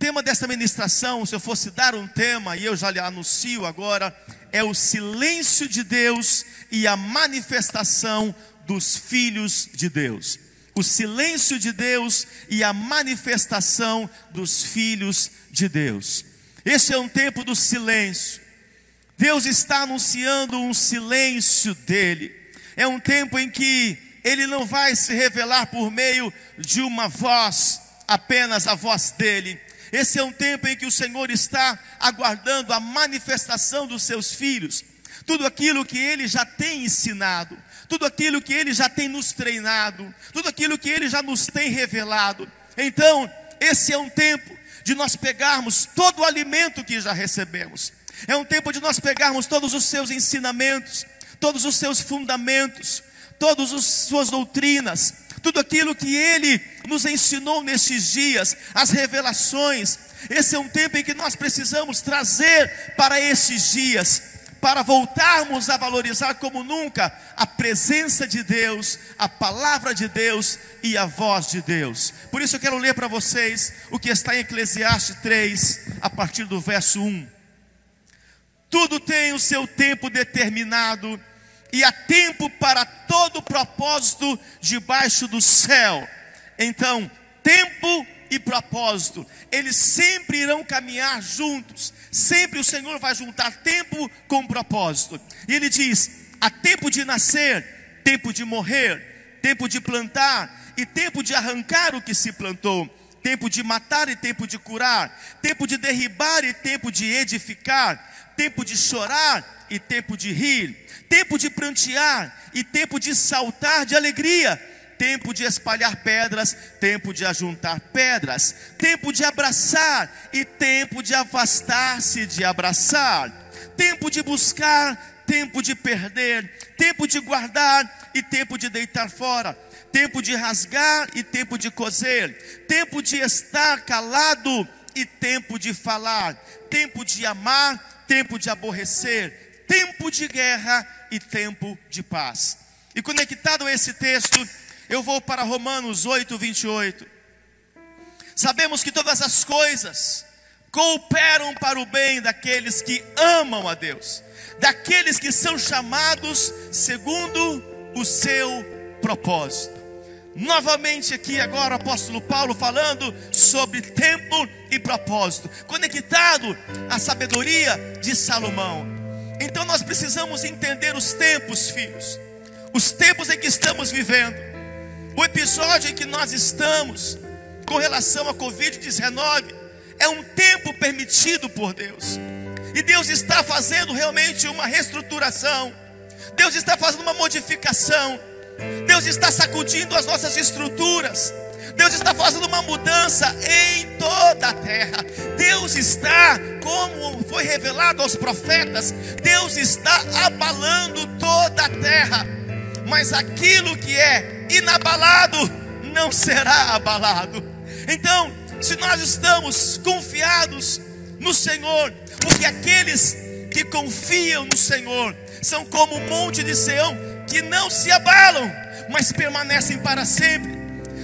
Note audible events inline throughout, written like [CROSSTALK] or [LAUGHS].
tema dessa ministração, se eu fosse dar um tema, e eu já lhe anuncio agora, é o silêncio de Deus e a manifestação dos filhos de Deus. O silêncio de Deus e a manifestação dos filhos de Deus. Este é um tempo do silêncio. Deus está anunciando um silêncio dele. É um tempo em que ele não vai se revelar por meio de uma voz, apenas a voz dele. Esse é um tempo em que o Senhor está aguardando a manifestação dos seus filhos. Tudo aquilo que ele já tem ensinado, tudo aquilo que ele já tem nos treinado, tudo aquilo que ele já nos tem revelado. Então, esse é um tempo de nós pegarmos todo o alimento que já recebemos. É um tempo de nós pegarmos todos os seus ensinamentos, todos os seus fundamentos, todas as suas doutrinas, tudo aquilo que ele nos ensinou nesses dias, as revelações. Esse é um tempo em que nós precisamos trazer para esses dias, para voltarmos a valorizar como nunca a presença de Deus, a palavra de Deus e a voz de Deus. Por isso eu quero ler para vocês o que está em Eclesiastes 3, a partir do verso 1. Tudo tem o seu tempo determinado e há tempo para todo propósito debaixo do céu. Então, tempo e propósito, eles sempre irão caminhar juntos. Sempre o Senhor vai juntar tempo com propósito. E ele diz: há tempo de nascer, tempo de morrer, tempo de plantar e tempo de arrancar o que se plantou, tempo de matar e tempo de curar, tempo de derribar e tempo de edificar, tempo de chorar e tempo de rir tempo de prantear e tempo de saltar de alegria, tempo de espalhar pedras, tempo de ajuntar pedras, tempo de abraçar e tempo de afastar-se de abraçar, tempo de buscar, tempo de perder, tempo de guardar e tempo de deitar fora, tempo de rasgar e tempo de coser, tempo de estar calado e tempo de falar, tempo de amar, tempo de aborrecer, tempo de guerra e tempo de paz. E conectado a esse texto, eu vou para Romanos 8, 28. Sabemos que todas as coisas cooperam para o bem daqueles que amam a Deus, daqueles que são chamados segundo o seu propósito. Novamente aqui agora o apóstolo Paulo falando sobre tempo e propósito, conectado à sabedoria de Salomão. Então nós precisamos entender os tempos, filhos, os tempos em que estamos vivendo, o episódio em que nós estamos com relação à Covid-19 é um tempo permitido por Deus, e Deus está fazendo realmente uma reestruturação, Deus está fazendo uma modificação, Deus está sacudindo as nossas estruturas. Deus está fazendo uma mudança em toda a terra. Deus está, como foi revelado aos profetas, Deus está abalando toda a terra. Mas aquilo que é inabalado não será abalado. Então, se nós estamos confiados no Senhor, porque aqueles que confiam no Senhor são como o monte de Sião que não se abalam, mas permanecem para sempre.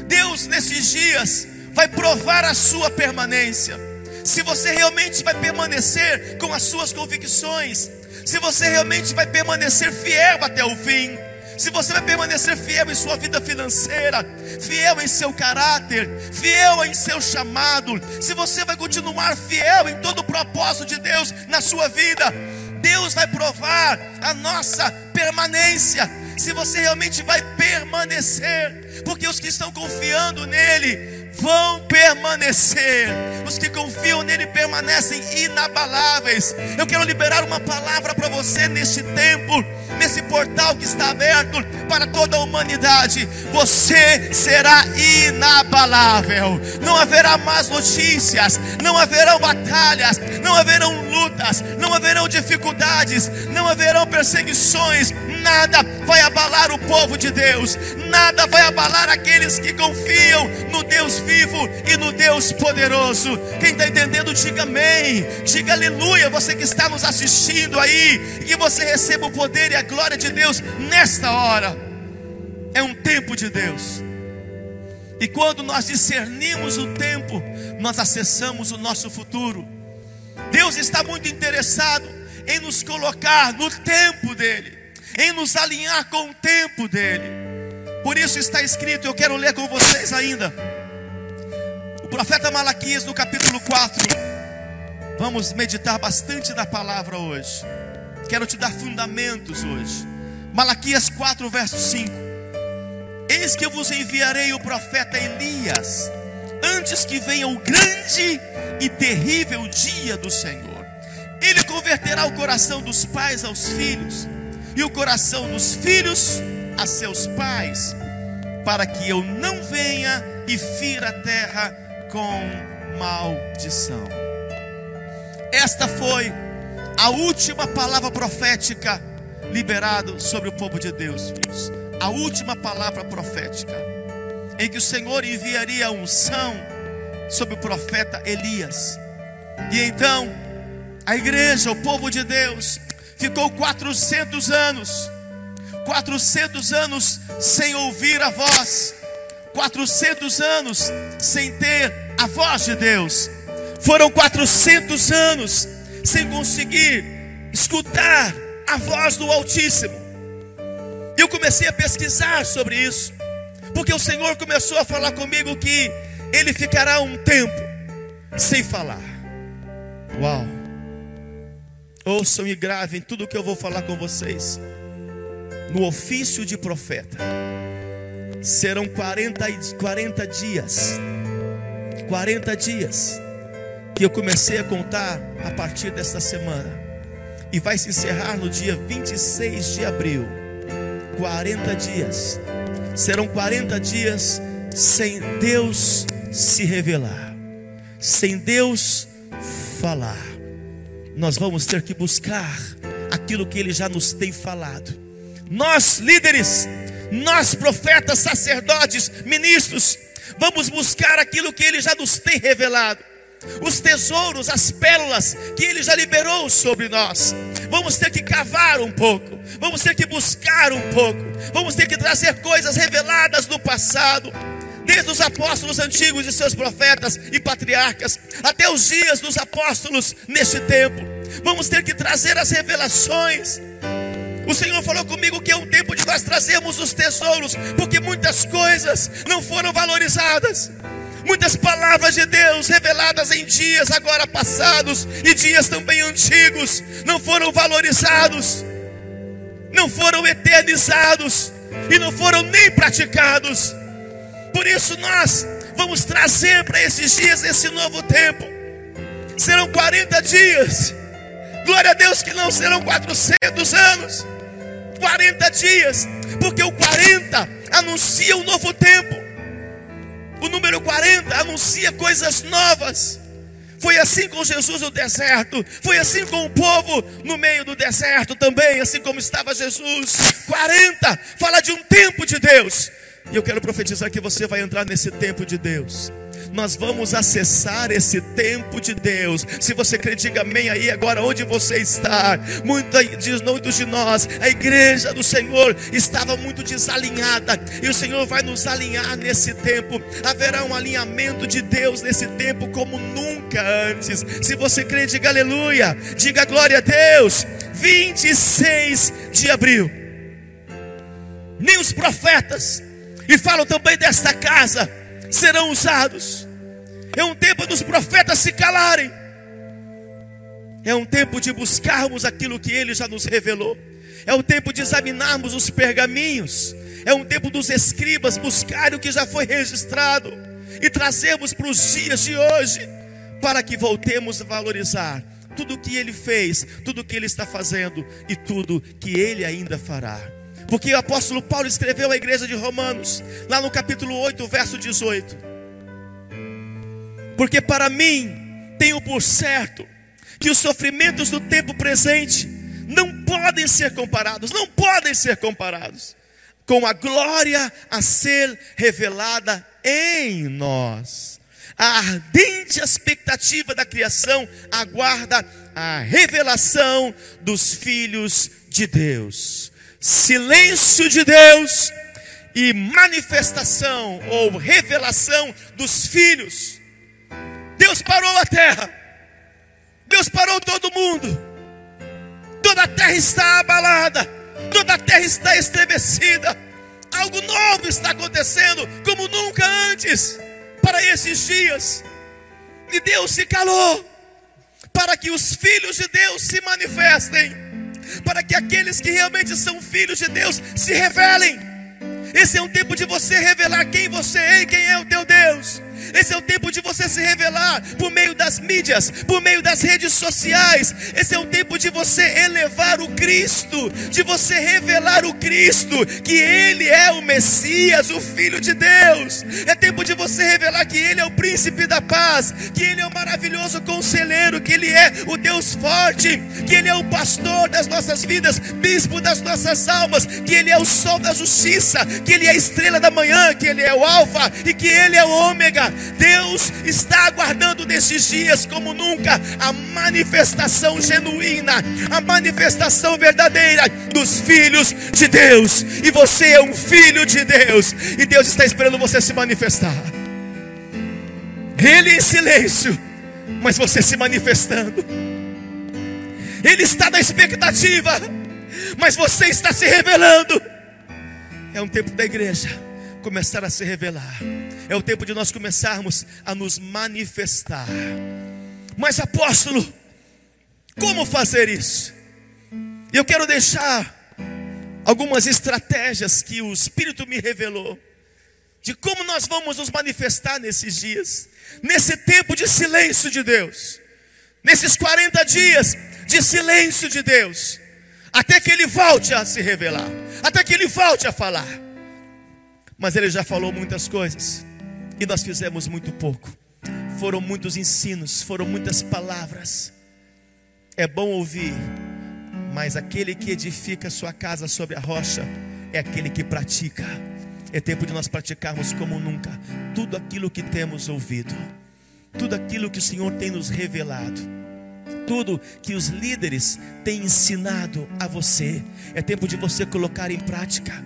Deus, nesses dias, vai provar a sua permanência. Se você realmente vai permanecer com as suas convicções, se você realmente vai permanecer fiel até o fim, se você vai permanecer fiel em sua vida financeira, fiel em seu caráter, fiel em seu chamado, se você vai continuar fiel em todo o propósito de Deus na sua vida, Deus vai provar a nossa permanência se você realmente vai permanecer, porque os que estão confiando nele vão permanecer, os que confiam nele permanecem inabaláveis. Eu quero liberar uma palavra para você neste tempo, nesse portal que está aberto para toda a humanidade. Você será inabalável, não haverá más notícias, não haverão batalhas, não haverão lutas, não haverão dificuldades, não haverão perseguições nada vai abalar o povo de Deus, nada vai abalar aqueles que confiam no Deus vivo e no Deus poderoso. Quem está entendendo, diga amém, diga aleluia. Você que está nos assistindo aí, que você receba o poder e a glória de Deus nesta hora. É um tempo de Deus, E quando nós discernimos o tempo, nós acessamos o nosso futuro. Deus está muito interessado em nos colocar no tempo dele, em nos alinhar com o tempo dele. Por isso está escrito, eu quero ler com vocês ainda. O profeta Malaquias no capítulo 4. Vamos meditar bastante da palavra hoje. Quero te dar fundamentos hoje. Malaquias 4, verso 5. Eis que eu vos enviarei o profeta Elias, antes que venha o grande e terrível dia do Senhor. Ele converterá o coração dos pais aos filhos, e o coração dos filhos a seus pais, para que eu não venha e fira a terra com maldição. Esta foi a última palavra profética liberada sobre o povo de Deus, filhos. A última palavra profética, em que o Senhor enviaria unção sobre o profeta Elias. E então, a igreja, o povo de Deus, ficou 400 anos, 400 anos sem ouvir a voz, 400 anos sem ter a voz de Deus, foram 400 anos sem conseguir escutar a voz do Altíssimo. Eu comecei a pesquisar sobre isso, porque o Senhor começou a falar comigo que ele ficará um tempo sem falar. Uau! Ouçam e gravem tudo o que eu vou falar com vocês. No ofício de profeta, serão 40, 40 dias. 40 dias que eu comecei a contar a partir desta semana. E vai se encerrar no dia 26 de abril. 40 dias. Serão 40 dias sem Deus se revelar, sem Deus falar. Nós vamos ter que buscar aquilo que Ele já nos tem falado. Nós, líderes, nós, profetas, sacerdotes, ministros, vamos buscar aquilo que Ele já nos tem revelado. Os tesouros, as pérolas que Ele já liberou sobre nós. Vamos ter que cavar um pouco, vamos ter que buscar um pouco, vamos ter que trazer coisas reveladas do passado desde os apóstolos antigos e seus profetas e patriarcas, até os dias dos apóstolos neste tempo. Vamos ter que trazer as revelações. O Senhor falou comigo que é um tempo de nós trazermos os tesouros, porque muitas coisas não foram valorizadas. Muitas palavras de Deus reveladas em dias agora passados e dias também antigos não foram valorizados, não foram eternizados e não foram nem praticados. Por isso nós vamos trazer para esses dias esse novo tempo. Serão 40 dias. Glória a Deus que não serão 400 anos. 40 dias, porque o 40 anuncia um novo tempo. O número 40 anuncia coisas novas. Foi assim com Jesus no deserto, foi assim com o povo no meio do deserto também, assim como estava Jesus. 40 fala de um tempo de Deus. E eu quero profetizar que você vai entrar nesse tempo de Deus. Nós vamos acessar esse tempo de Deus. Se você crê, diga amém aí agora onde você está. Muitos, de nós, a igreja do Senhor estava muito desalinhada. E o Senhor vai nos alinhar nesse tempo. Haverá um alinhamento de Deus nesse tempo como nunca antes. Se você crê, diga aleluia. Diga glória a Deus. 26 de abril. Nem os profetas e falo também desta casa, serão usados. É um tempo dos profetas se calarem. É um tempo de buscarmos aquilo que ele já nos revelou. É o tempo de examinarmos os pergaminhos. É um tempo dos escribas buscarem o que já foi registrado e trazermos para os dias de hoje, para que voltemos a valorizar tudo o que ele fez, tudo o que ele está fazendo e tudo que ele ainda fará. Porque o apóstolo Paulo escreveu à igreja de Romanos, lá no capítulo 8, verso 18. Porque para mim tenho por certo que os sofrimentos do tempo presente não podem ser comparados, não podem ser comparados com a glória a ser revelada em nós. A ardente expectativa da criação aguarda a revelação dos filhos de Deus silêncio de Deus e manifestação ou revelação dos filhos. Deus parou a terra, Deus parou todo mundo, toda a terra está abalada, toda a terra está estremecida, algo novo está acontecendo como nunca antes para esses dias, e Deus se calou para que os filhos de Deus se manifestem, para que aqueles que realmente são filhos de Deus se revelem. Esse é um tempo de você revelar quem você é e quem é o teu Deus. Esse é o tempo de você se revelar por meio das mídias, por meio das redes sociais. Esse é o tempo de você elevar o Cristo, de você revelar o Cristo, que Ele é o Messias, o Filho de Deus. É tempo de você revelar que Ele é o príncipe da paz, que Ele é o maravilhoso conselheiro, que Ele é o Deus forte, que Ele é o pastor das nossas vidas, bispo das nossas almas, que Ele é o sol da justiça, que Ele é a estrela da manhã, que Ele é o Alfa e que Ele é o Ômega. Deus está aguardando nesses dias como nunca a manifestação genuína, a manifestação verdadeira dos filhos de Deus. E você é um filho de Deus, e Deus está esperando você se manifestar. Ele em silêncio, mas você se manifestando. Ele está na expectativa, mas você está se revelando. É um tempo da igreja começar a se revelar. É o tempo de nós começarmos a nos manifestar. Mas apóstolo, como fazer isso? Eu quero deixar algumas estratégias que o Espírito me revelou de como nós vamos nos manifestar nesses dias, nesse tempo de silêncio de Deus, nesses 40 dias de silêncio de Deus, até que Ele volte a se revelar, até que Ele volte a falar. Mas ele já falou muitas coisas e nós fizemos muito pouco. Foram muitos ensinos, foram muitas palavras. É bom ouvir, mas aquele que edifica sua casa sobre a rocha é aquele que pratica. É tempo de nós praticarmos como nunca tudo aquilo que temos ouvido, tudo aquilo que o Senhor tem nos revelado, tudo que os líderes têm ensinado a você. É tempo de você colocar em prática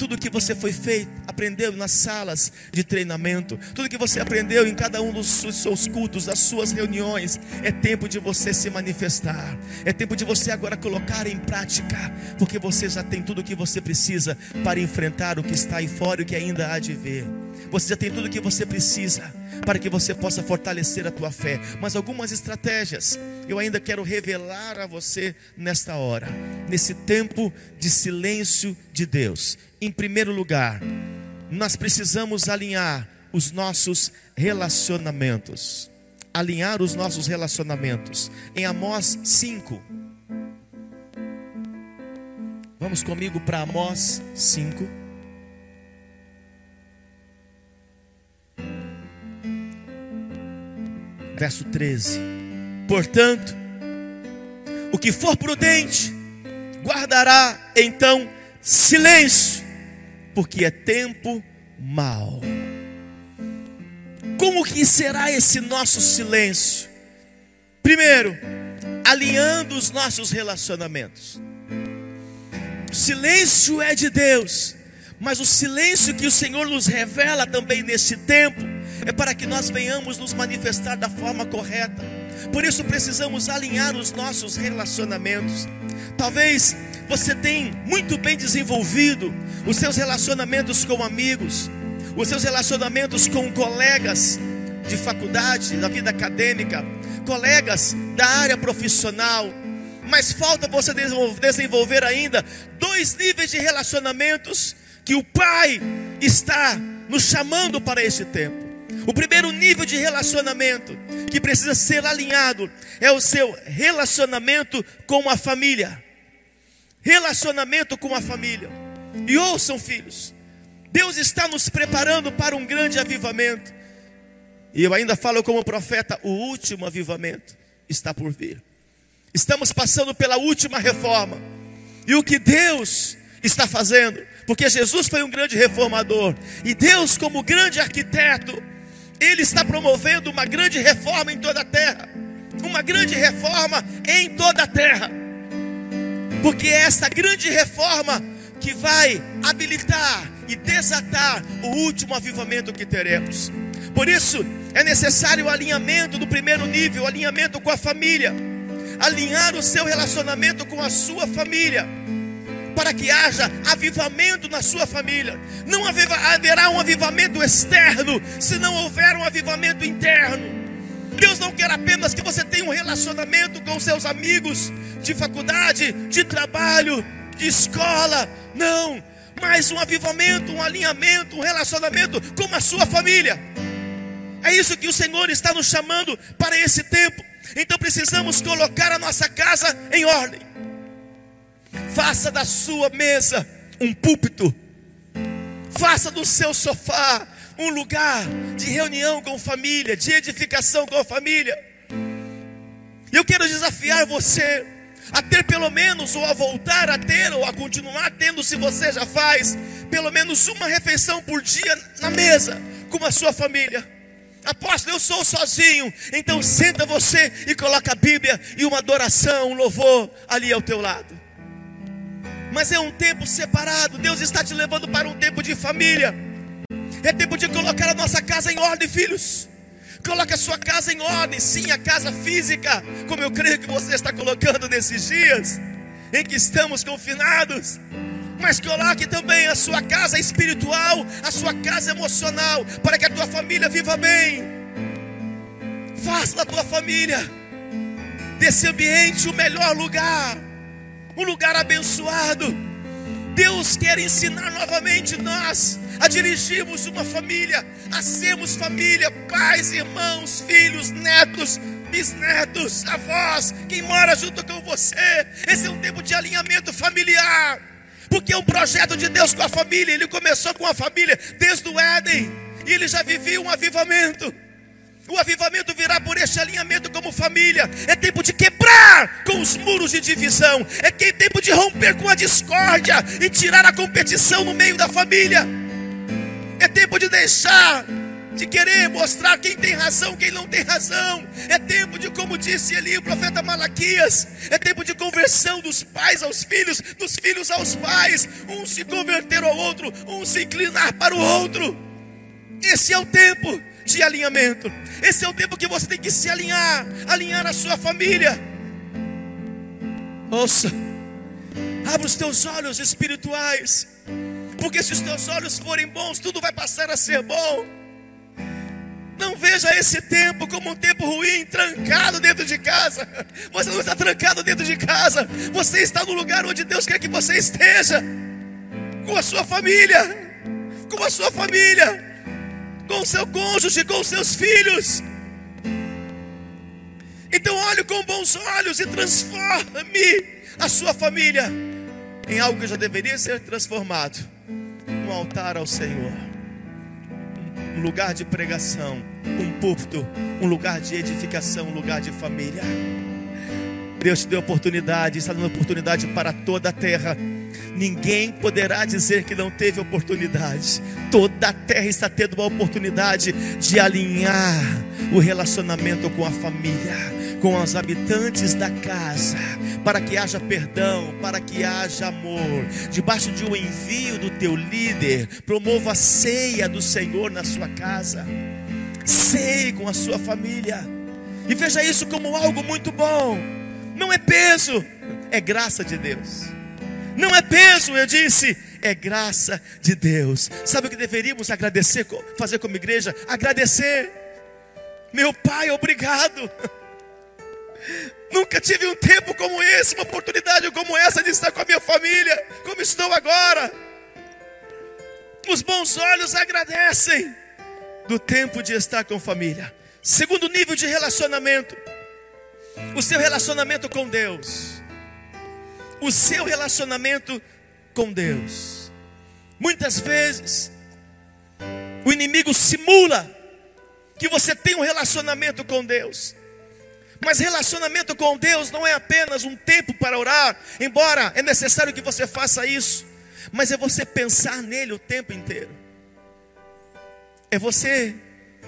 tudo que você foi feito, aprendeu nas salas de treinamento, tudo que você aprendeu em cada um dos seus cultos, das suas reuniões, é tempo de você se manifestar. É tempo de você agora colocar em prática, porque você já tem tudo o que você precisa para enfrentar o que está aí fora e o que ainda há de ver. Você já tem tudo o que você precisa para que você possa fortalecer a tua fé. Mas algumas estratégias eu ainda quero revelar a você nesta hora, nesse tempo de silêncio de Deus. Em primeiro lugar, nós precisamos alinhar os nossos relacionamentos. Alinhar os nossos relacionamentos. Em Amós 5. Vamos comigo para Amós 5. Verso 13. Portanto, o que for prudente, guardará então silêncio, porque é tempo mau. Como que será esse nosso silêncio? Primeiro, alinhando os nossos relacionamentos. O silêncio é de Deus, mas o silêncio que o Senhor nos revela também neste tempo é para que nós venhamos nos manifestar da forma correta. Por isso precisamos alinhar os nossos relacionamentos. Talvez você tenha muito bem desenvolvido os seus relacionamentos com amigos, os seus relacionamentos com colegas de faculdade, da vida acadêmica, colegas da área profissional, mas falta você desenvolver ainda dois níveis de relacionamentos que o Pai está nos chamando para este tempo. O primeiro nível de relacionamento que precisa ser alinhado é o seu relacionamento com a família. Relacionamento com a família. E ouçam, filhos, Deus está nos preparando para um grande avivamento. E eu ainda falo como profeta: o último avivamento está por vir. Estamos passando pela última reforma. E o que Deus está fazendo, porque Jesus foi um grande reformador, e Deus, como grande arquiteto, ele está promovendo uma grande reforma em toda a terra. Uma grande reforma em toda a terra. Porque é essa grande reforma que vai habilitar e desatar o último avivamento que teremos. Por isso, é necessário o alinhamento do primeiro nível, o alinhamento com a família, alinhar o seu relacionamento com a sua família, para que haja avivamento na sua família. Não haverá um avivamento externo se não houver um avivamento interno. Deus não quer apenas que você tenha um relacionamento com seus amigos de faculdade, de trabalho, de escola. Não, mas um avivamento, um alinhamento, um relacionamento com a sua família. É isso que o Senhor está nos chamando para esse tempo. Então precisamos colocar a nossa casa em ordem. Faça da sua mesa um púlpito. Faça do seu sofá um lugar de reunião com família, de edificação com a família. E eu quero desafiar você a ter pelo menos, ou a voltar a ter, ou a continuar tendo, se você já faz, pelo menos uma refeição por dia na mesa com a sua família. Apóstolo, eu sou sozinho. Então senta você e coloca a Bíblia e uma adoração, um louvor ali ao teu lado. Mas é um tempo separado. Deus está te levando para um tempo de família. É tempo de colocar a nossa casa em ordem, filhos. Coloque a sua casa em ordem, sim, a casa física, como eu creio que você está colocando nesses dias em que estamos confinados. Mas coloque também a sua casa espiritual, a sua casa emocional, para que a tua família viva bem. Faça da tua família desse ambiente o melhor lugar, um lugar abençoado. Deus quer ensinar novamente nós a dirigirmos uma família, a sermos família, pais, irmãos, filhos, netos, bisnetos, avós, quem mora junto com você. Esse é um tempo de alinhamento familiar, porque é um projeto de Deus com a família. Ele começou com a família desde o Éden, e ele já vivia um avivamento. O avivamento virá por este alinhamento como família. É tempo de quebrar com os muros de divisão. É tempo de romper com a discórdia e tirar a competição no meio da família. É tempo de deixar de querer mostrar quem tem razão, quem não tem razão. É tempo de, como disse ali o profeta Malaquias, é tempo de conversão dos pais aos filhos, dos filhos aos pais, um se converter ao outro, um se inclinar para o outro. Esse é o tempo de alinhamento. Esse é o tempo que você tem que se alinhar, alinhar a sua família. Ouça, abra os teus olhos espirituais, porque se os teus olhos forem bons, tudo vai passar a ser bom. Não veja esse tempo como um tempo ruim, trancado dentro de casa. Você não está trancado dentro de casa. Você está no lugar onde Deus quer que você esteja. Com a sua família. Com a sua família com seu cônjuge, com seus filhos. Então olhe com bons olhos e transforme a sua família em algo que já deveria ser transformado. Um altar ao Senhor, um lugar de pregação, um púlpito, um lugar de edificação, um lugar de família. Deus te deu oportunidade, está dando oportunidade para toda a terra. Ninguém poderá dizer que não teve oportunidade. Toda a terra está tendo uma oportunidade de alinhar o relacionamento com a família, com os habitantes da casa, para que haja perdão, para que haja amor. Debaixo de um envio do teu líder, promova a ceia do Senhor na sua casa. Ceie com a sua família. E veja isso como algo muito bom não é peso, é graça de Deus. Não é peso, eu disse, é graça de Deus. Sabe o que deveríamos agradecer, fazer como igreja? Agradecer. Meu Pai, obrigado. [LAUGHS] Nunca tive um tempo como esse, uma oportunidade como essa de estar com a minha família, como estou agora. Os bons olhos agradecem do tempo de estar com família. Segundo nível de relacionamento, o seu relacionamento com Deus. O seu relacionamento com Deus. Muitas vezes, o inimigo simula que você tem um relacionamento com Deus. Mas relacionamento com Deus não é apenas um tempo para orar, embora é necessário que você faça isso, mas é você pensar nele o tempo inteiro. É você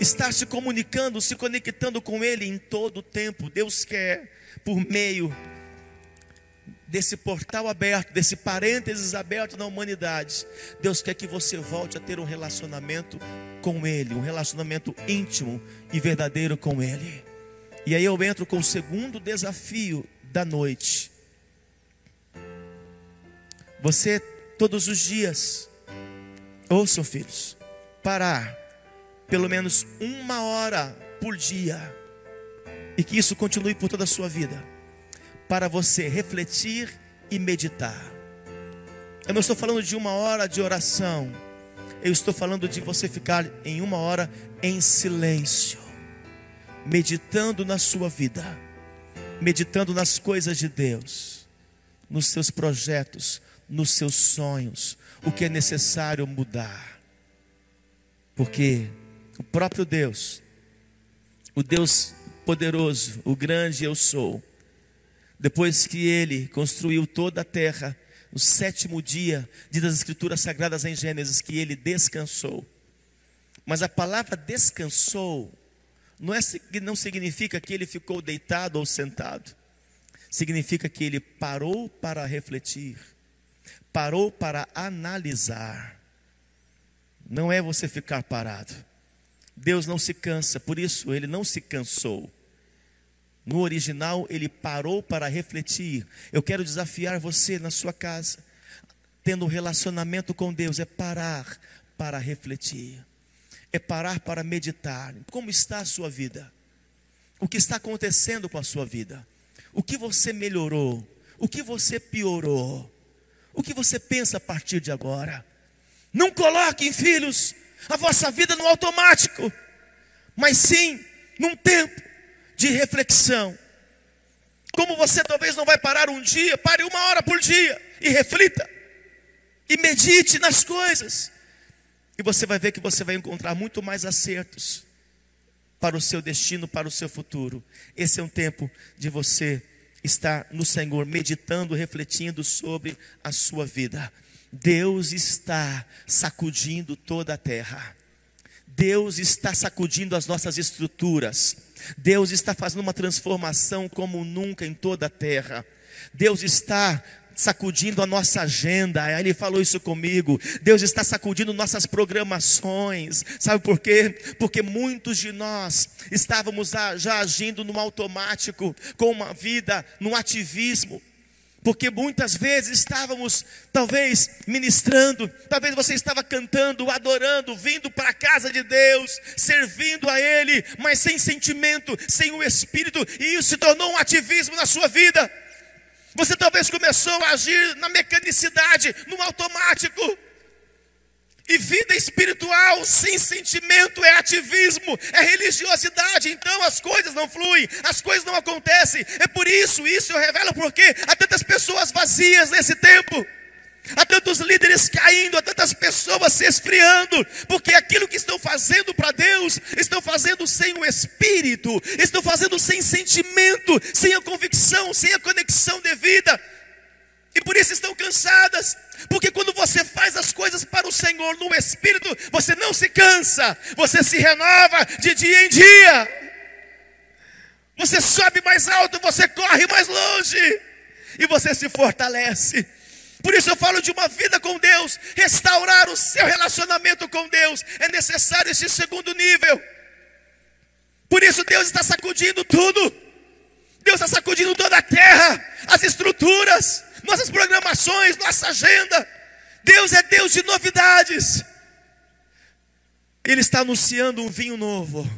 estar se comunicando, se conectando com Ele em todo o tempo. Deus quer, por meio desse portal aberto, desse parênteses aberto na humanidade, Deus quer que você volte a ter um relacionamento com Ele, um relacionamento íntimo e verdadeiro com Ele. E aí eu entro com o segundo desafio da noite. Você, todos os dias, ouçam filhos, parar pelo menos uma hora por dia, e que isso continue por toda a sua vida para você refletir e meditar. Eu não estou falando de uma hora de oração, eu estou falando de você ficar em uma hora em silêncio, meditando na sua vida, meditando nas coisas de Deus, nos seus projetos, nos seus sonhos, o que é necessário mudar. Porque o próprio Deus, o Deus poderoso, o grande eu sou, depois que ele construiu toda a terra, no sétimo dia, diz as Escrituras Sagradas em Gênesis, que ele descansou. Mas a palavra descansou não, é, não significa que ele ficou deitado ou sentado. Significa que ele parou para refletir, parou para analisar. Não é você ficar parado. Deus não se cansa, por isso ele não se cansou. No original, ele parou para refletir. Eu quero desafiar você na sua casa, tendo um relacionamento com Deus, é parar para refletir, é parar para meditar. Como está a sua vida? O que está acontecendo com a sua vida? O que você melhorou? O que você piorou? O que você pensa a partir de agora? Não coloquem, filhos, a vossa vida no automático, mas sim num tempo de reflexão. Como você talvez não vai parar um dia, pare uma hora por dia e reflita. E medite nas coisas. E você vai ver que você vai encontrar muito mais acertos para o seu destino, para o seu futuro. Esse é um tempo de você estar no Senhor, meditando, refletindo sobre a sua vida. Deus está sacudindo toda a terra. Deus está sacudindo as nossas estruturas. Deus está fazendo uma transformação como nunca em toda a terra. Deus está sacudindo a nossa agenda. Ele falou isso comigo. Deus está sacudindo nossas programações. Sabe por quê? Porque muitos de nós estávamos já agindo no automático, com uma vida no ativismo porque muitas vezes estávamos, talvez, ministrando, talvez você estava cantando, adorando, vindo para a casa de Deus, servindo a Ele, mas sem sentimento, sem o Espírito, e isso se tornou um ativismo na sua vida. Você talvez começou a agir na mecanicidade, no automático. E vida espiritual sem sentimento é ativismo, é religiosidade. Então as coisas não fluem, as coisas não acontecem. É por isso, isso eu revelo porque há tantas pessoas vazias nesse tempo. Há tantos líderes caindo, há tantas pessoas se esfriando, porque aquilo que estão fazendo para Deus, estão fazendo sem o Espírito, estão fazendo sem sentimento, sem a convicção, sem a conexão devida, e por isso estão cansadas, porque quando você faz as coisas para o Senhor no Espírito, você não se cansa, você se renova de dia em dia. Você sobe mais alto, você corre mais longe e você se fortalece. Por isso eu falo de uma vida com Deus, restaurar o seu relacionamento com Deus. É necessário esse segundo nível. Por isso Deus está sacudindo tudo. Deus está sacudindo toda a terra, as estruturas nossas programações, nossa agenda. Deus é Deus de novidades. Ele está anunciando um vinho novo.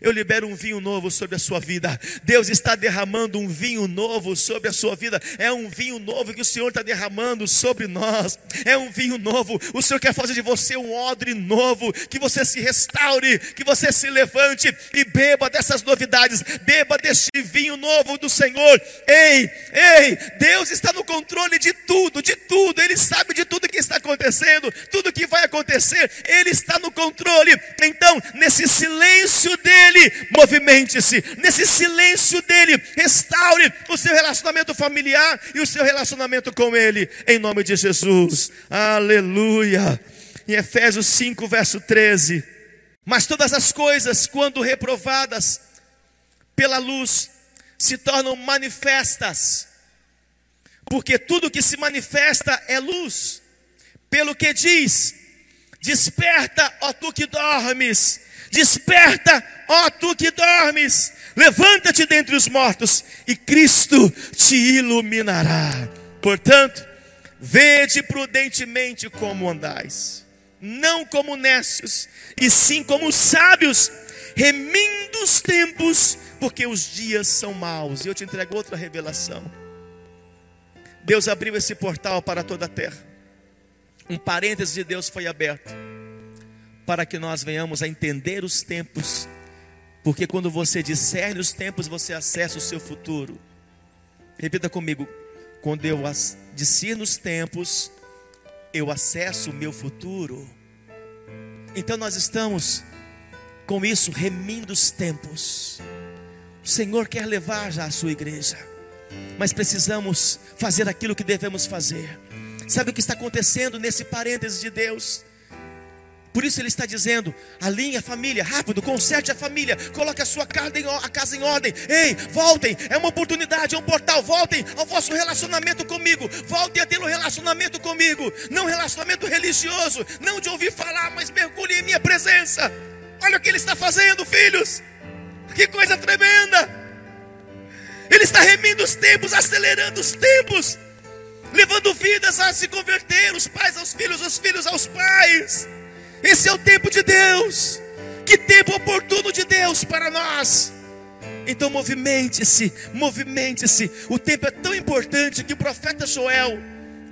Eu libero um vinho novo sobre a sua vida. Deus está derramando um vinho novo sobre a sua vida. É um vinho novo que o Senhor está derramando sobre nós. É um vinho novo. O Senhor quer fazer de você um odre novo. Que você se restaure, que você se levante e beba dessas novidades. Beba deste vinho novo do Senhor. Ei, ei, Deus está no controle de tudo, de tudo. Ele sabe de tudo que está acontecendo, tudo que vai acontecer. Ele está no controle. Então, nesse silêncio dele, dele, movimente-se. Nesse silêncio dele, restaure o seu relacionamento familiar e o seu relacionamento com ele, em nome de Jesus. Aleluia. Em Efésios 5, verso 13. Mas todas as coisas, quando reprovadas pela luz, se tornam manifestas. porque tudo que se manifesta é luz. Pelo que diz: Desperta, ó tu que dormes, desperta, ó tu que dormes, levanta-te dentre os mortos, e Cristo te iluminará. Portanto, vede prudentemente como andais, não como necios, e sim como sábios, remindo os tempos, porque os dias são maus. E eu te entrego outra revelação. Deus abriu esse portal para toda a terra. Um parêntese de Deus foi aberto para que nós venhamos a entender os tempos, porque quando você discerne os tempos, você acessa o seu futuro. Repita comigo: quando eu discerno os tempos, eu acesso o meu futuro. Então nós estamos com isso remindo os tempos. O Senhor quer levar já a sua igreja, mas precisamos fazer aquilo que devemos fazer. Sabe o que está acontecendo nesse parêntese de Deus? Por isso ele está dizendo: alinhe a família, rápido, conserte a família, coloque a sua casa em ordem. Ei, voltem, é uma oportunidade, é um portal. Voltem ao vosso relacionamento comigo. Voltem a ter um relacionamento comigo. Não relacionamento religioso, não de ouvir falar, mas mergulhe em minha presença. Olha o que ele está fazendo, filhos. Que coisa tremenda. Ele está remindo os tempos, acelerando os tempos, levando vidas a se converter, os pais aos filhos, os filhos aos pais. Esse é o tempo de Deus. Que tempo oportuno de Deus para nós. Então movimente-se, movimente-se. O tempo é tão importante que o profeta Joel,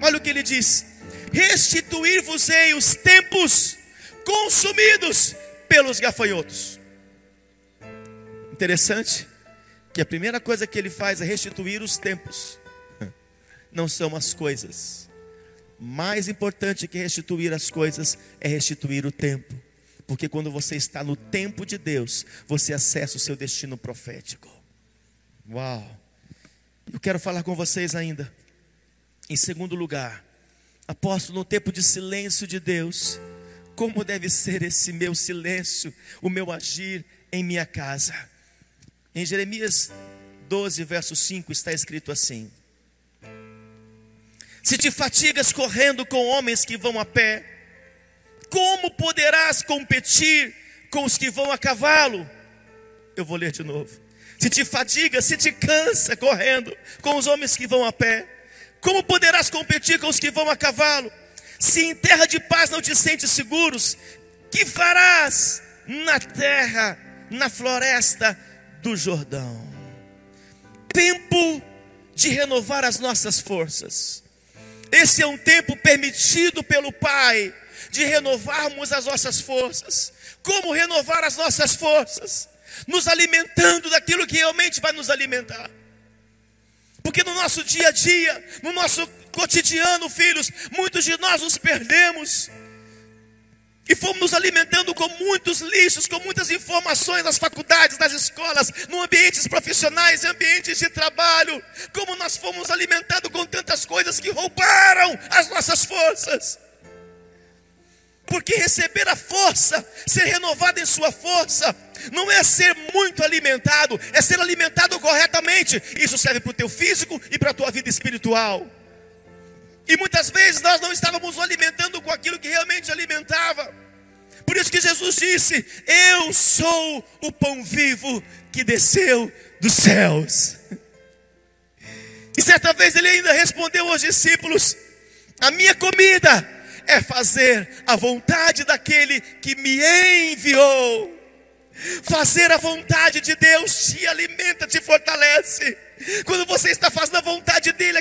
olha o que ele diz: Restituir-vos-ei os tempos consumidos pelos gafanhotos. Interessante que a primeira coisa que ele faz é restituir os tempos. [LAUGHS] Não são as coisas. Mais importante que restituir as coisas é restituir o tempo. Porque quando você está no tempo de Deus, você acessa o seu destino profético. Uau! Eu quero falar com vocês ainda. Em segundo lugar, apóstolo, no tempo de silêncio de Deus, como deve ser esse meu silêncio, o meu agir em minha casa? Em Jeremias 12, verso 5 está escrito assim: se te fatigas correndo com homens que vão a pé, como poderás competir com os que vão a cavalo? Eu vou ler de novo. Se te fatiga, se te cansa correndo com os homens que vão a pé, como poderás competir com os que vão a cavalo? Se em terra de paz não te sentes seguros, que farás na terra, na floresta do Jordão? Tempo de renovar as nossas forças. Esse é um tempo permitido pelo Pai de renovarmos as nossas forças. Como renovar as nossas forças? Nos alimentando daquilo que realmente vai nos alimentar. Porque no nosso dia a dia, no nosso cotidiano, filhos, muitos de nós nos perdemos e fomos nos alimentando com muitos lixos, com muitas informações nas faculdades, nas escolas, no ambientes profissionais, ambientes de trabalho. Como nós fomos alimentados com tantas coisas que roubaram as nossas forças. Porque receber a força, ser renovado em sua força, não é ser muito alimentado, é ser alimentado corretamente. Isso serve para o teu físico e para a tua vida espiritual. E muitas vezes nós não estávamos alimentando com aquilo que realmente alimentava. Por isso que Jesus disse: Eu sou o pão vivo que desceu dos céus. E certa vez ele ainda respondeu aos discípulos: A minha comida é fazer a vontade daquele que me enviou. Fazer a vontade de Deus te alimenta, te fortalece. Quando você está fazendo a vontade dele,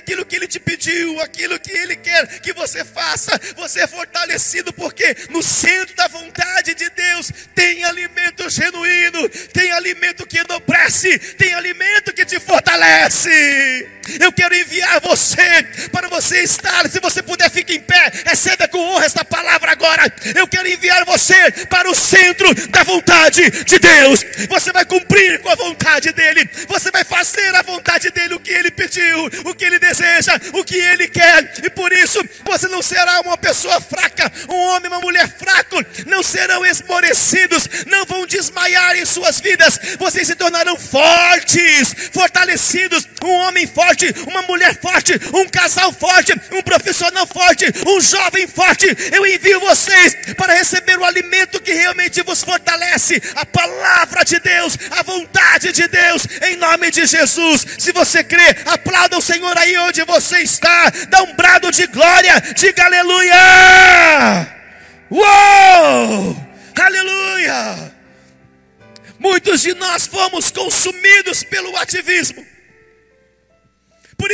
ele te pediu, aquilo que ele quer que você faça, você é fortalecido, porque no centro da vontade de Deus tem alimento genuíno, tem alimento que enobrece, tem alimento que te fortalece. Eu quero enviar você para você estar, se você puder, fique em pé, receba com honra esta palavra agora. Eu quero enviar você para o centro da vontade de Deus. Você vai cumprir com a vontade dele, você vai fazer a vontade dele, o que ele pediu, o que ele deseja, o que ele quer, e por isso você não será uma pessoa fraca, um homem, uma mulher fraco, não serão esmorecidos, não vão desmaiar em suas vidas, vocês se tornarão fortes, fortalecidos. Um homem forte forte, uma mulher forte, um casal forte, um profissional forte, um jovem forte. Eu envio vocês para receber o alimento que realmente vos fortalece, a palavra de Deus, a vontade de Deus, em nome de Jesus. Se você crê, aplauda o Senhor aí onde você está, dá um brado de glória, diga aleluia. Uou! Aleluia! Muitos de nós fomos consumidos pelo ativismo.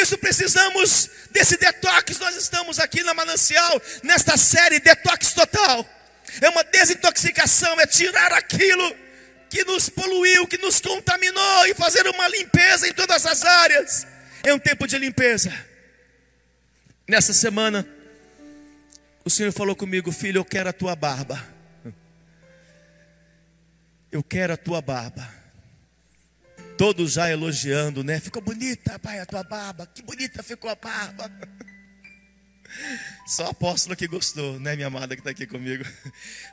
Isso precisamos desse detox. Nós estamos aqui na Manancial, nesta série Detox Total. É uma desintoxicação, é tirar aquilo que nos poluiu, que nos contaminou e fazer uma limpeza em todas as áreas. É um tempo de limpeza. Nessa semana, o Senhor falou comigo, filho, eu quero a tua barba. Eu quero a tua barba. Todos já elogiando, né? Ficou bonita, pai, a tua barba. Que bonita ficou a barba. Só a apóstola que gostou, né, minha amada que está aqui comigo.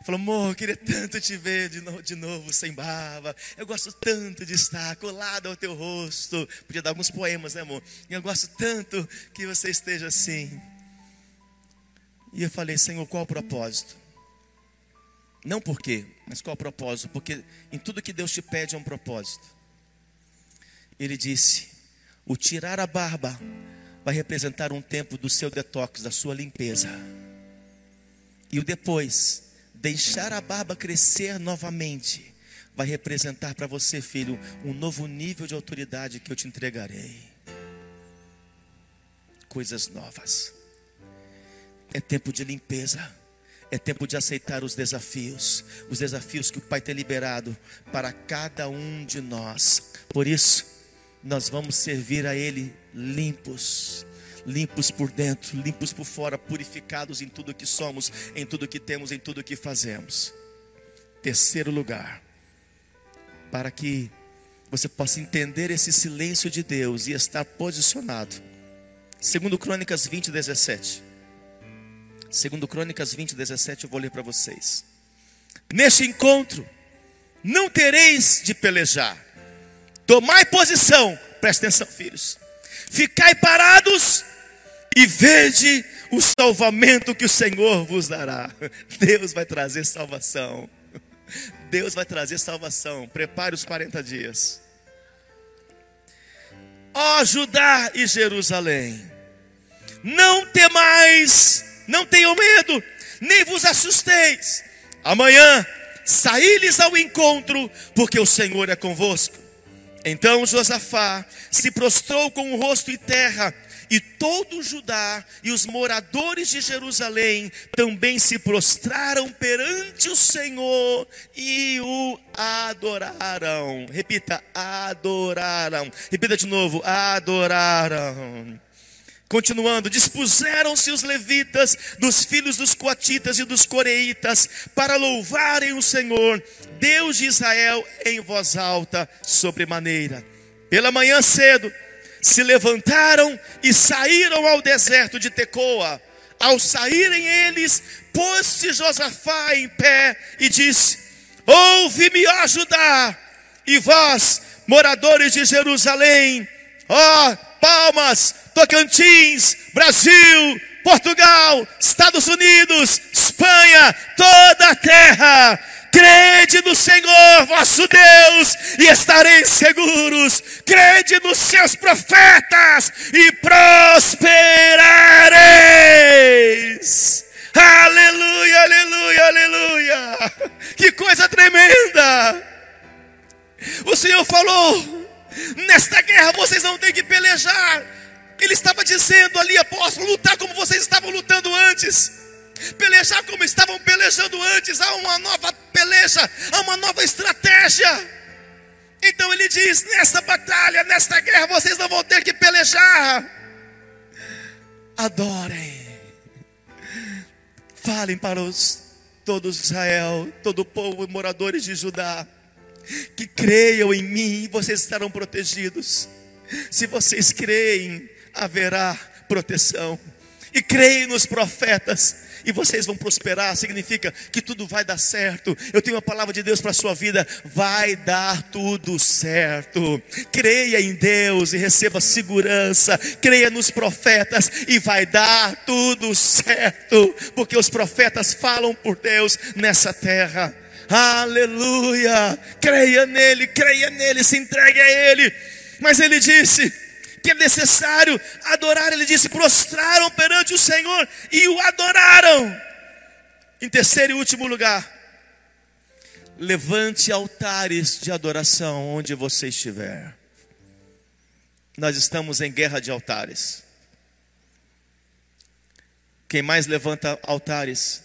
Falou, amor, eu queria tanto te ver de novo, de novo, sem barba. Eu gosto tanto de estar colado ao teu rosto. Podia dar alguns poemas, né, amor? Eu gosto tanto que você esteja assim. E eu falei, Senhor, qual o propósito? Não por quê, mas qual o propósito? Porque em tudo que Deus te pede é um propósito. Ele disse: o tirar a barba vai representar um tempo do seu detox, da sua limpeza. E o depois, deixar a barba crescer novamente, vai representar para você, filho, um novo nível de autoridade que eu te entregarei. Coisas novas. É tempo de limpeza. É tempo de aceitar os desafios, os desafios que o Pai tem liberado para cada um de nós. Por isso, nós vamos servir a Ele limpos, limpos por dentro, limpos por fora, purificados em tudo que somos, em tudo que temos, em tudo que fazemos. Terceiro lugar, para que você possa entender esse silêncio de Deus e estar posicionado. Segundo Crônicas 20, 17. Segundo Crônicas 20, 17, eu vou ler para vocês. Neste encontro, não tereis de pelejar. Tomai posição, presta atenção, filhos. Ficai parados e vede o salvamento que o Senhor vos dará. [LAUGHS] Deus vai trazer salvação. [LAUGHS] Deus vai trazer salvação. Prepare os 40 dias. Ó Judá e Jerusalém, não temais não tenham medo, nem vos assusteis. Amanhã saí-lhes ao encontro, porque o Senhor é convosco. Então Josafá se prostrou com o rosto em terra, e todo Judá e os moradores de Jerusalém também se prostraram perante o Senhor e o adoraram. Repita, adoraram. Repita de novo, adoraram. Continuando, dispuseram-se os levitas dos filhos dos coatitas e dos coreitas para louvarem o Senhor, Deus de Israel, em voz alta, sobremaneira. Pela manhã cedo, se levantaram e saíram ao deserto de Tecoa. Ao saírem eles, pôs-se Josafá em pé e disse: Ouve-me, ó Judá, e vós, moradores de Jerusalém, ó Palmas, Tocantins, Brasil, Portugal, Estados Unidos, Espanha, toda a terra. Crede no Senhor vosso Deus e estareis seguros. Crede nos seus profetas e prosperareis. Aleluia, aleluia, aleluia. Que coisa tremenda. O Senhor falou Nesta guerra vocês não têm que pelejar. Ele estava dizendo ali, apóstolo, lutar como vocês estavam lutando antes. Pelejar como estavam pelejando antes. Há uma nova peleja, há uma nova estratégia. Então ele diz: nesta batalha, nesta guerra, vocês não vão ter que pelejar. Adorem. Falem para os todos Israel, todo o povo, moradores de Judá que creiam em mim, vocês estarão protegidos. Se vocês creem, haverá proteção. e creem nos profetas, e vocês vão prosperar, significa que tudo vai dar certo. Eu tenho a palavra de Deus para a sua vida, vai dar tudo certo. Creia em Deus e receba segurança, creia nos profetas e vai dar tudo certo, porque os profetas falam por Deus nessa terra. Aleluia! Creia nele, creia nele, se entregue a ele. Mas ele disse: que é necessário adorar. Ele disse: prostraram perante o Senhor e o adoraram. Em terceiro e último lugar, levante altares de adoração onde você estiver. Nós estamos em guerra de altares. Quem mais levanta altares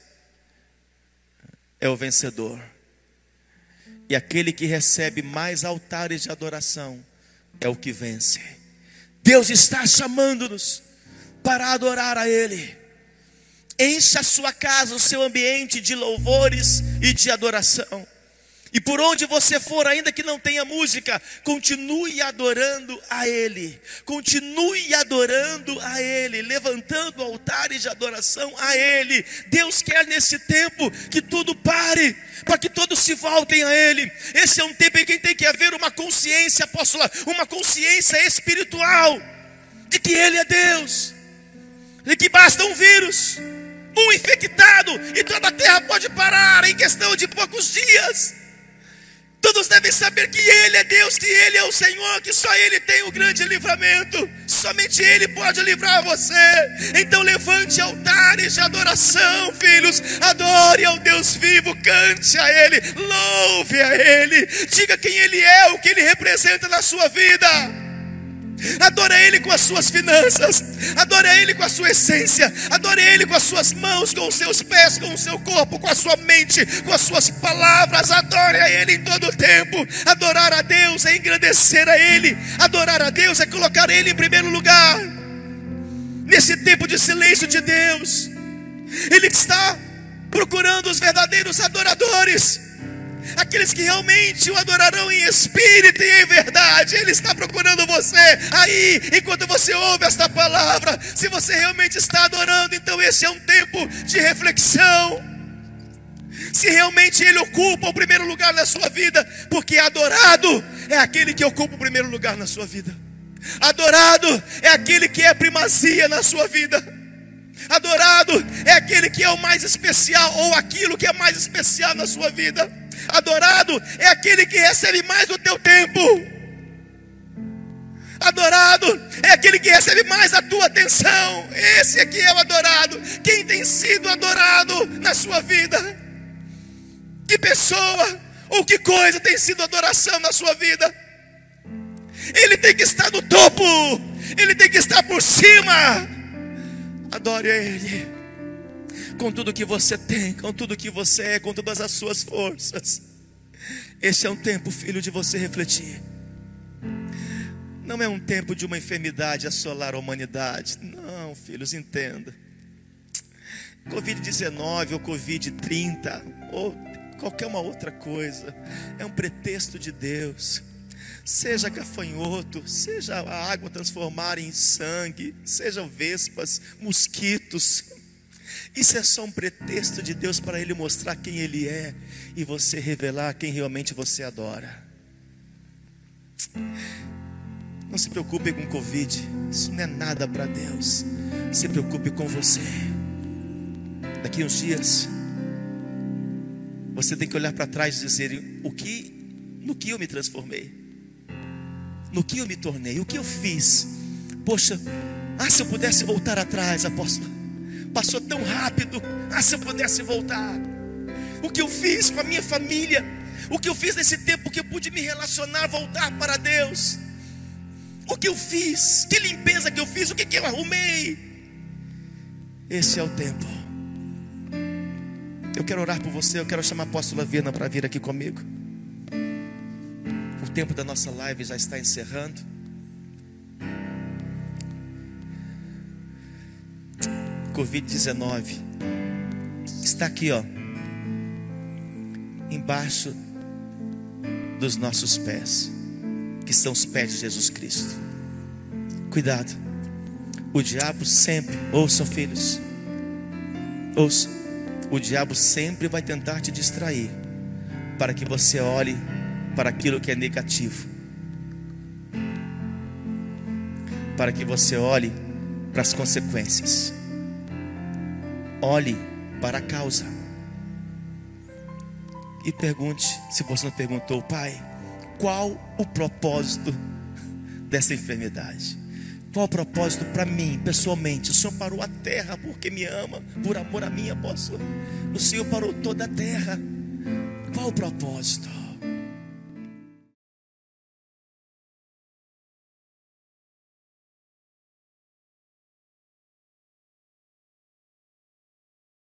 é o vencedor. E aquele que recebe mais altares de adoração é o que vence. Deus está chamando-nos para adorar a Ele. Encha a sua casa, o seu ambiente de louvores e de adoração. E por onde você for, ainda que não tenha música, continue adorando a Ele. Continue adorando a Ele, levantando altares de adoração a Ele. Deus quer nesse tempo que tudo pare, para que todos se voltem a Ele. Esse é um tempo em que tem que haver uma consciência, apóstola, uma consciência espiritual de que Ele é Deus, e que basta um vírus, um infectado, e toda a terra pode parar em questão de poucos dias. Todos devem saber que Ele é Deus, que Ele é o Senhor, que só Ele tem o grande livramento. Somente Ele pode livrar você. Então levante altares de adoração, filhos. Adore ao Deus vivo, cante a Ele, louve a Ele. Diga quem Ele é, o que Ele representa na sua vida. Adore Ele com as suas finanças, adore Ele com a sua essência, adore Ele com as suas mãos, com os seus pés, com o seu corpo, com a sua mente, com as suas palavras. Adore a Ele em todo o tempo. Adorar a Deus é engrandecer a Ele, adorar a Deus é colocar Ele em primeiro lugar. Nesse tempo de silêncio de Deus, Ele está procurando os verdadeiros adoradores aqueles que realmente o adorarão em espírito e em verdade. Ele está procurando você aí, enquanto você ouve esta palavra. Se você realmente está adorando, então esse é um tempo de reflexão. Se realmente Ele ocupa o primeiro lugar na sua vida, porque adorado é aquele que ocupa o primeiro lugar na sua vida. Adorado é aquele que é primazia na sua vida. Adorado é aquele que é o mais especial, ou aquilo que é mais especial na sua vida. Adorado é aquele que recebe mais do teu tempo. Adorado é aquele que recebe mais a tua atenção. Esse aqui é o adorado. Quem tem sido adorado na sua vida? Que pessoa ou que coisa tem sido adoração na sua vida? Ele tem que estar no topo, ele tem que estar por cima. Adore Ele com tudo que você tem, com tudo que você é, com todas as suas forças. Este é um tempo, filho, de você refletir. Não é um tempo de uma enfermidade assolar a humanidade. Não, filhos, entenda. Covid-19 ou Covid-30 ou qualquer uma outra coisa é um pretexto de Deus. Seja gafanhoto, seja a água transformar em sangue, sejam vespas, mosquitos, isso é só um pretexto de Deus para Ele mostrar quem Ele é e você revelar quem realmente você adora. Não se preocupe com Covid, isso não é nada para Deus. Se preocupe com você. Daqui uns dias, você tem que olhar para trás e dizer: o que, no que eu me transformei, no que eu me tornei, o que eu fiz. Poxa, ah, se eu pudesse voltar atrás, apóstolo passou tão rápido. Ah, se eu pudesse voltar. O que eu fiz com a minha família, o que eu fiz nesse tempo que eu pude me relacionar, voltar para Deus. O que eu fiz, que limpeza que eu fiz, o que, que eu arrumei. Esse é o tempo. Eu quero orar por você, eu quero chamar a apóstola Vina para vir aqui comigo. O tempo da nossa live já está encerrando. Covid-19 está aqui, ó, embaixo dos nossos pés, que são os pés de Jesus Cristo. Cuidado, O diabo sempre, ouçam filhos, ouçam, o diabo sempre vai tentar te distrair, para que você olhe para aquilo que é negativo, para que você olhe para as consequências, olhe para a causa, e pergunte, se você não perguntou, pai, qual o propósito dessa enfermidade? Qual o propósito para mim, pessoalmente? O Senhor parou a terra porque me ama, por amor a mim, apóstolo. O Senhor parou toda a terra. Qual o propósito?